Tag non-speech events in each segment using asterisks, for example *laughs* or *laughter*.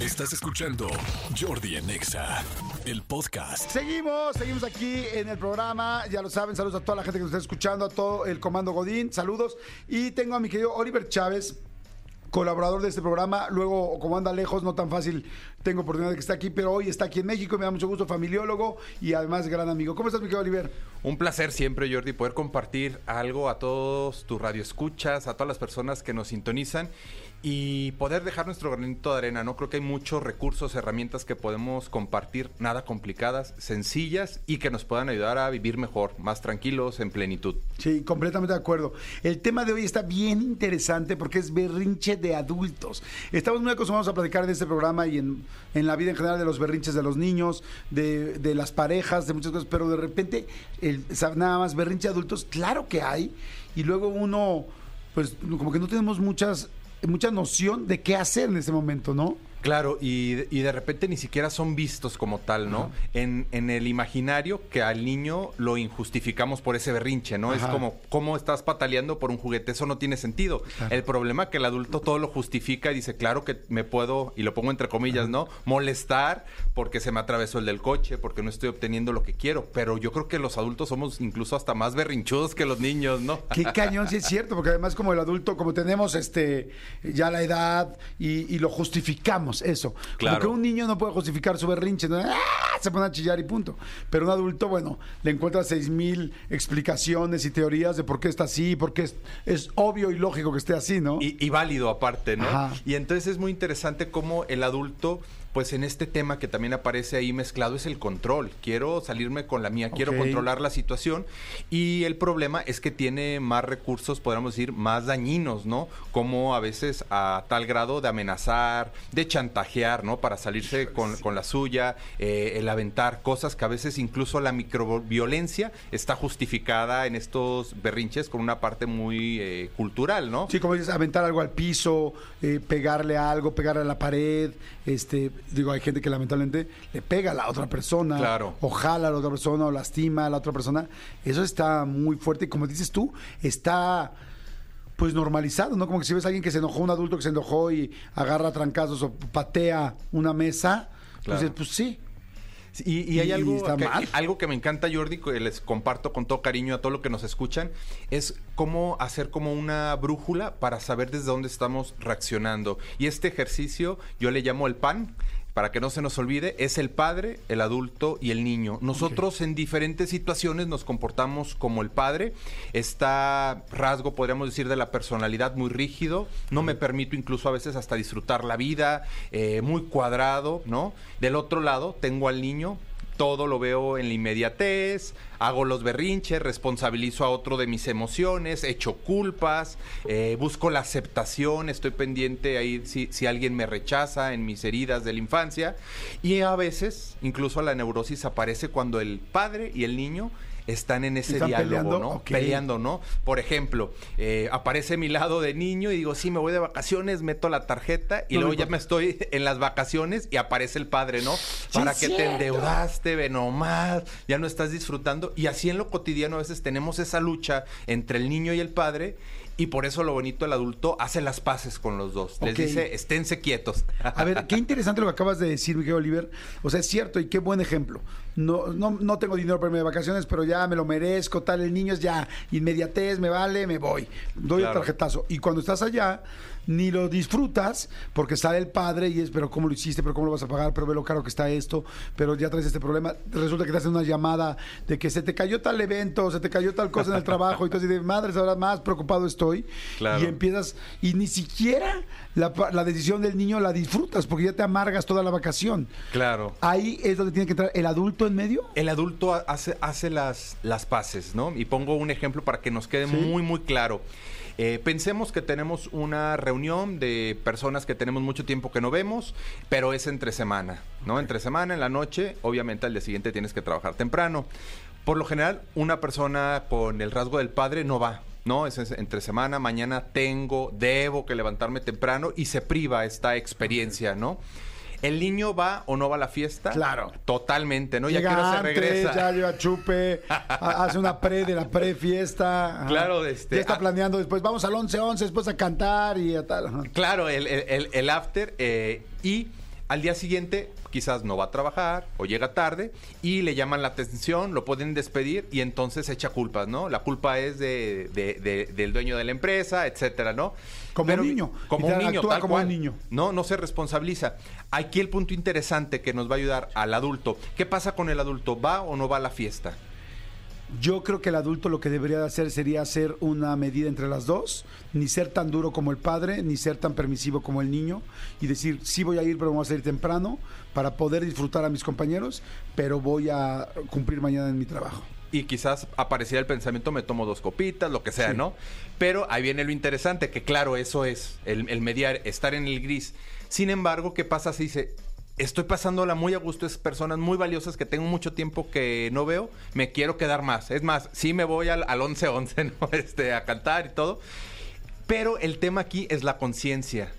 Estás escuchando Jordi en Exa, el podcast. Seguimos, seguimos aquí en el programa. Ya lo saben, saludos a toda la gente que nos está escuchando, a todo el comando Godín, saludos. Y tengo a mi querido Oliver Chávez, colaborador de este programa. Luego, como anda lejos, no tan fácil, tengo oportunidad de que esté aquí, pero hoy está aquí en México y me da mucho gusto, familiólogo y además gran amigo. ¿Cómo estás, mi querido Oliver? Un placer siempre, Jordi, poder compartir algo a todos tus radioescuchas, a todas las personas que nos sintonizan y poder dejar nuestro granito de arena, ¿no? Creo que hay muchos recursos, herramientas que podemos compartir, nada complicadas, sencillas y que nos puedan ayudar a vivir mejor, más tranquilos, en plenitud. Sí, completamente de acuerdo. El tema de hoy está bien interesante porque es berrinche de adultos. Estamos muy acostumbrados a platicar en este programa y en, en la vida en general de los berrinches de los niños, de, de las parejas, de muchas cosas, pero de repente, el, nada más berrinche de adultos, claro que hay. Y luego uno, pues como que no tenemos muchas mucha noción de qué hacer en ese momento, ¿no? Claro, y, y, de repente ni siquiera son vistos como tal, ¿no? En, en, el imaginario que al niño lo injustificamos por ese berrinche, ¿no? Ajá. Es como, ¿cómo estás pataleando por un juguete? Eso no tiene sentido. Claro. El problema es que el adulto todo lo justifica y dice, claro que me puedo, y lo pongo entre comillas, Ajá. ¿no? Molestar porque se me atravesó el del coche, porque no estoy obteniendo lo que quiero. Pero yo creo que los adultos somos incluso hasta más berrinchudos que los niños, ¿no? Qué cañón, sí es cierto, porque además como el adulto, como tenemos este ya la edad y, y lo justificamos eso. Claro. Como que un niño no puede justificar su berrinche, ¿no? ¡Ah! se pone a chillar y punto. Pero un adulto, bueno, le encuentra seis mil explicaciones y teorías de por qué está así, porque es, es obvio y lógico que esté así, ¿no? Y, y válido aparte, ¿no? Ajá. Y entonces es muy interesante cómo el adulto pues en este tema que también aparece ahí mezclado es el control. Quiero salirme con la mía, okay. quiero controlar la situación y el problema es que tiene más recursos, podríamos decir, más dañinos, ¿no? Como a veces a tal grado de amenazar, de chantajear, ¿no? Para salirse con, con la suya, eh, el aventar cosas que a veces incluso la microviolencia está justificada en estos berrinches con una parte muy eh, cultural, ¿no? Sí, como dices, aventar algo al piso, eh, pegarle a algo, pegarle a la pared, este digo, hay gente que lamentablemente le pega a la otra persona, claro. o jala a la otra persona, o lastima a la otra persona. Eso está muy fuerte y como dices tú, está pues normalizado, ¿no? Como que si ves a alguien que se enojó, un adulto que se enojó y agarra trancazos o patea una mesa, claro. pues, pues sí, y, y, hay algo que, algo que me encanta, Jordi, que les comparto con todo cariño a todo lo que nos escuchan, es cómo hacer como una brújula para saber desde dónde estamos reaccionando. Y este ejercicio yo le llamo el PAN, para que no se nos olvide, es el padre, el adulto y el niño. Nosotros okay. en diferentes situaciones nos comportamos como el padre. Está rasgo, podríamos decir, de la personalidad muy rígido. No me permito incluso a veces hasta disfrutar la vida, eh, muy cuadrado, ¿no? Del otro lado tengo al niño todo lo veo en la inmediatez, hago los berrinches, responsabilizo a otro de mis emociones, echo culpas, eh, busco la aceptación, estoy pendiente ahí si, si, alguien me rechaza en mis heridas de la infancia. Y a veces, incluso la neurosis aparece cuando el padre y el niño están en ese ¿Están diálogo, peleando? ¿no? Okay. Peleando, ¿no? Por ejemplo, eh, aparece mi lado de niño y digo, sí, me voy de vacaciones, meto la tarjeta y No, luego ya me estoy *laughs* en las vacaciones y aparece el padre, ¿no? Para que te endeudaste, ve nomás, ya no estás disfrutando. Y así en lo cotidiano a veces tenemos esa lucha entre el niño y el padre. Y por eso lo bonito el adulto hace las paces con los dos. Les dice, esténse quietos. *laughs* A ver, qué interesante lo que acabas de decir, Miguel Oliver. O sea, es cierto y qué buen ejemplo. No, no, no tengo dinero para irme de vacaciones, pero ya me lo merezco, tal. El niño es ya inmediatez, me vale, me voy. Doy Claro. el tarjetazo. Y cuando estás allá, ni lo disfrutas porque sale el padre y es, pero ¿cómo lo hiciste? ¿Pero cómo lo vas a pagar? ¿Pero ve lo caro que está esto? ¿Pero ya traes este problema? Resulta que te hacen una llamada de que se te cayó tal evento, se te cayó tal cosa en el trabajo. Y tú así de, madres, ahora más preocupado estoy. Claro. Y empiezas, y ni siquiera la, decisión del niño la disfrutas porque ya te amargas toda la vacación. Claro. Ahí es donde tiene que entrar el adulto en medio. El adulto ha- hace, hace las, las paces, ¿no? Y pongo un ejemplo para que nos quede Sí. muy, muy claro. Eh, pensemos que tenemos una reunión de personas que tenemos mucho tiempo que no vemos, pero es entre semana, ¿no? Entre semana, en la noche, obviamente al día siguiente tienes que trabajar temprano. Por lo general, una persona con el rasgo del padre no va, ¿no? Es es entre semana, mañana tengo, debo que levantarme temprano y se priva esta experiencia, ¿no? ¿El niño va o no va a la fiesta? Claro. Totalmente, ¿no? Ya Llega quiero se antes, regresa. ya lleva chupe, ha- hace una pre de la pre-fiesta. Claro, este, Ya está ah. planeando después, vamos al 11-11, después a cantar y a tal. Claro, el, el- el- el after eh, y Al día siguiente quizás no va a trabajar o llega tarde y le llaman la atención, lo pueden despedir y entonces echa culpas, ¿no? La culpa es de, del dueño de la empresa, etcétera, ¿no? Como un niño. Como un niño, tal como un niño. No, no se responsabiliza. Aquí el punto interesante que nos va a ayudar al adulto. ¿Qué pasa con el adulto? ¿Va o no va a la fiesta? Yo creo que el adulto lo que debería hacer sería hacer una medida entre las dos, ni ser tan duro como el padre, ni ser tan permisivo como el niño, y decir, sí voy a ir, pero vamos a ir temprano para poder disfrutar a mis compañeros, pero voy a cumplir mañana en mi trabajo. Y quizás apareciera el pensamiento, me tomo dos copitas, lo que sea, ¿no? Pero ahí viene lo interesante, que claro, eso es, el, el mediar, estar en el gris. Sin embargo, ¿qué pasa si dice, estoy pasándola muy a gusto, es personas muy valiosas que tengo mucho tiempo que no veo, me quiero quedar más. Es más, sí me voy al, al 11-11, *laughs* ¿no? Este, a cantar y todo. Pero el tema aquí es la conciencia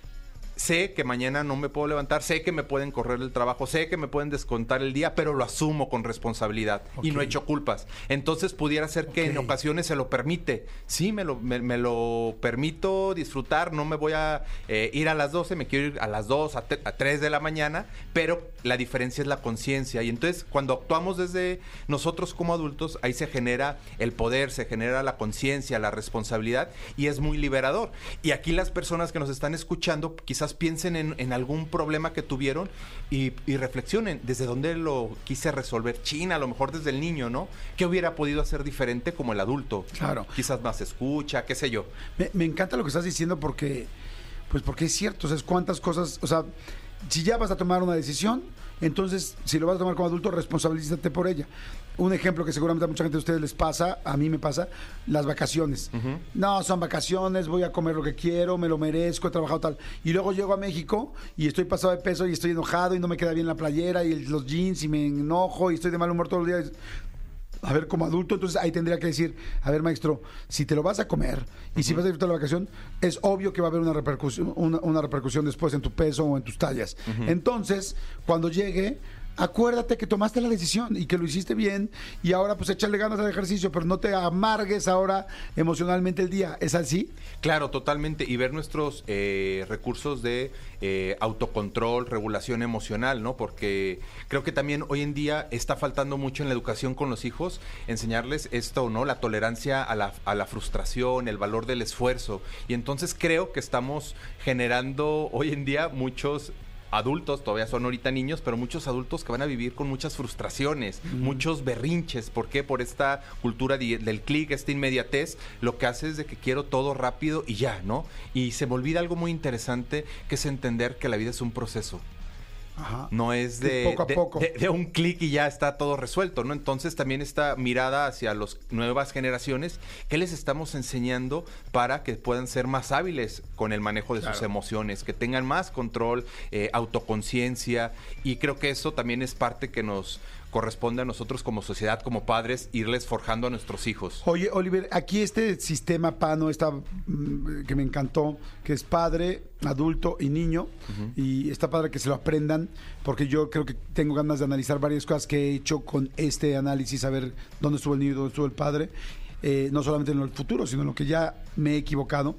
sé que mañana no me puedo levantar, sé que me pueden correr el trabajo, sé que me pueden descontar el día, pero lo asumo con responsabilidad y no he hecho culpas. Entonces pudiera ser que en ocasiones se lo permite. Sí, me lo, me, lo permito disfrutar, no me voy a eh, ir a las 12, me quiero ir a las 2, a, a 3 de la mañana, pero la diferencia es la conciencia. Y entonces cuando actuamos desde nosotros como adultos, ahí se genera el poder, se genera la conciencia, la responsabilidad y es muy liberador. Y aquí las personas que nos están escuchando quizás piensen en, algún problema que tuvieron y, reflexionen desde dónde lo quise resolver. China, a lo mejor desde el niño, ¿no? ¿Qué hubiera podido hacer diferente como el adulto? Claro. Quizás más escucha, qué sé yo. Me, me encanta lo que estás diciendo porque, pues porque es cierto, o sea, es cuántas cosas, o sea, si ya vas a tomar una decisión, entonces, si lo vas a tomar como adulto, responsabilízate por ella. Un ejemplo que seguramente a mucha gente de ustedes les pasa, a mí me pasa, las vacaciones. No, son vacaciones, voy a comer lo que quiero, me lo merezco, he trabajado tal. Y luego llego a México y estoy pasado de peso y estoy enojado y no me queda bien la playera y los jeans y me enojo y estoy de mal humor todo el día a ver, como adulto, entonces ahí tendría que decir, a ver, maestro, si te lo vas a comer y si vas a disfrutar la vacación, es obvio que va a haber una repercusión, una, repercusión después en tu peso o en tus tallas. Entonces, cuando llegue, acuérdate que tomaste la decisión y que lo hiciste bien y ahora pues échale ganas al ejercicio, pero no te amargues ahora emocionalmente el día. ¿Es así? Claro, totalmente. Y ver nuestros eh, recursos de eh, autocontrol, regulación emocional, ¿no? Porque creo que también hoy en día está faltando mucho en la educación con los hijos enseñarles esto, ¿no? La tolerancia a la, a la frustración, el valor del esfuerzo. Y entonces creo que estamos generando hoy en día muchos adultos, todavía son ahorita niños, pero muchos adultos que van a vivir con muchas frustraciones, muchos berrinches. ¿Por qué? Por esta cultura del clic, esta inmediatez, lo que hace es de que quiero todo rápido y ya, ¿no? Y se me olvida algo muy interesante, que es entender que la vida es un proceso. No es de, poco a poco. de, un clic y ya está todo resuelto, ¿no? Entonces también esta mirada hacia las nuevas generaciones, ¿qué les estamos enseñando para que puedan ser más hábiles con el manejo de sus emociones, que tengan más control, eh, autoconciencia? Y creo que eso también es parte que nos corresponde a nosotros como sociedad, como padres, irles forjando a nuestros hijos. Oye, Oliver, aquí este sistema PANO está, mm, que me encantó, que es padre, adulto y niño, y está padre que se lo aprendan, porque yo creo que tengo ganas de analizar varias cosas que he hecho con este análisis, a ver dónde estuvo el niño, dónde estuvo el padre, eh, no solamente en el futuro, sino en lo que ya me he equivocado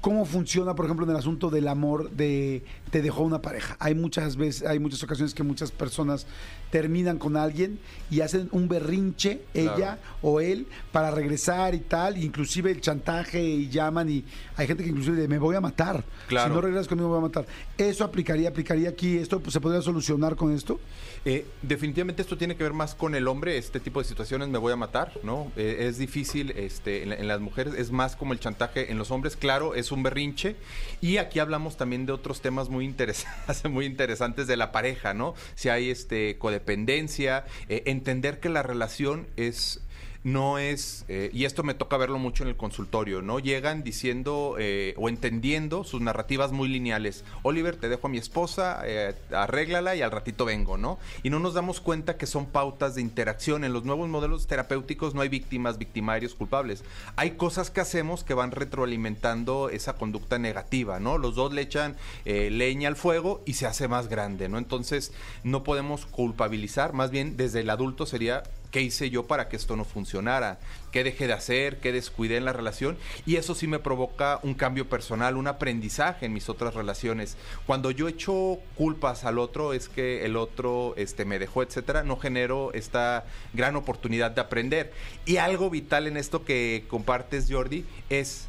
cómo funciona, por ejemplo, en el asunto del amor de te dejó una pareja. Hay muchas veces, hay muchas ocasiones que muchas personas terminan con alguien y hacen un berrinche, ella o él, para regresar y tal, inclusive el chantaje y llaman y hay gente que inclusive dice, me voy a matar. Claro. Si no regresas conmigo me voy a matar. ¿Eso aplicaría, aplicaría aquí? ¿Esto pues, se podría solucionar con esto? Eh, definitivamente esto tiene que ver más con el hombre, este tipo de situaciones me voy a matar, ¿no? Eh, es difícil este, en, en, las mujeres, es más como el chantaje en los hombres, claro, es un berrinche. Y aquí hablamos también de otros temas muy interesantes, *laughs* muy interesantes de la pareja, ¿no? Si hay este codependencia, eh, entender que la relación es no es, eh, y esto me toca verlo mucho en el consultorio, ¿no? Llegan diciendo eh, o entendiendo sus narrativas muy lineales. Oliver, te dejo a mi esposa, eh, arréglala y al ratito vengo, ¿no? Y no nos damos cuenta que son pautas de interacción. En los nuevos modelos terapéuticos no hay víctimas, victimarios, culpables. Hay cosas que hacemos que van retroalimentando esa conducta negativa, ¿no? Los dos le echan leña al fuego y se hace más grande, ¿no? Entonces no podemos culpabilizar, más bien desde el adulto sería qué hice yo para que esto no funcionara, qué dejé de hacer, qué descuidé en la relación y eso sí me provoca un cambio personal, un aprendizaje en mis otras relaciones. Cuando yo echo culpas al otro es que el otro este me dejó, etcétera, no genero esta gran oportunidad de aprender. Y algo vital en esto que compartes Jordi es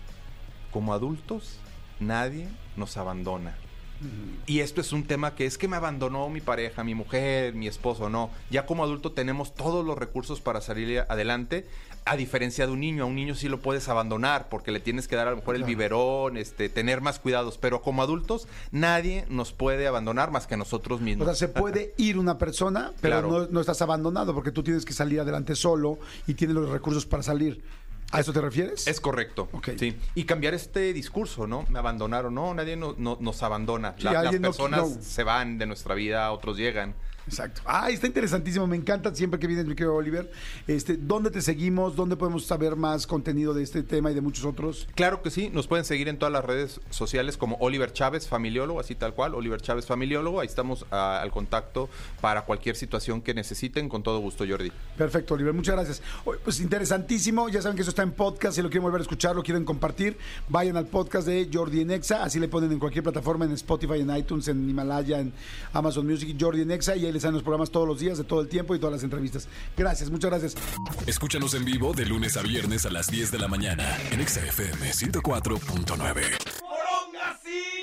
como adultos nadie nos abandona. Y esto es un tema que es que me abandonó mi pareja, mi mujer, mi esposo, no. Ya como adulto tenemos todos los recursos para salir adelante, a diferencia de un niño. A un niño sí lo puedes abandonar porque le tienes que dar a lo mejor el biberón, este, tener más cuidados. Pero como adultos, nadie nos puede abandonar más que nosotros mismos. O sea, se puede *laughs* ir una persona, pero no, no estás abandonado porque tú tienes que salir adelante solo y tienes los recursos para salir. ¿A eso te refieres? Es correcto. Sí. Y cambiar este discurso, ¿no? Me abandonaron. No, nadie nos abandona. las personas se van de nuestra vida, otros llegan. Exacto. Ah, está interesantísimo. Me encanta siempre que vienes, mi querido Oliver. Este, ¿Dónde te seguimos? ¿Dónde podemos saber más contenido de este tema y de muchos otros? Claro que sí. Nos pueden seguir en todas las redes sociales como Oliver Chávez, familiólogo, así tal cual. Oliver Chávez, familiólogo. Ahí estamos ah, al contacto para cualquier situación que necesiten. Con todo gusto, Jordi. Perfecto, Oliver. Muchas gracias. Pues interesantísimo. Ya saben que eso está en podcast. Si lo quieren volver a escuchar, lo quieren compartir, vayan al podcast de Jordi Nexa. Así le ponen en cualquier plataforma, en Spotify, en iTunes, en Himalaya, en Amazon Music, Jordi Nexa. Y ahí les que salen los programas todos los días, de todo el tiempo y todas las entrevistas. Gracias, muchas gracias. Escúchanos en vivo de lunes a viernes a las 10 de la mañana en XFM 104.9.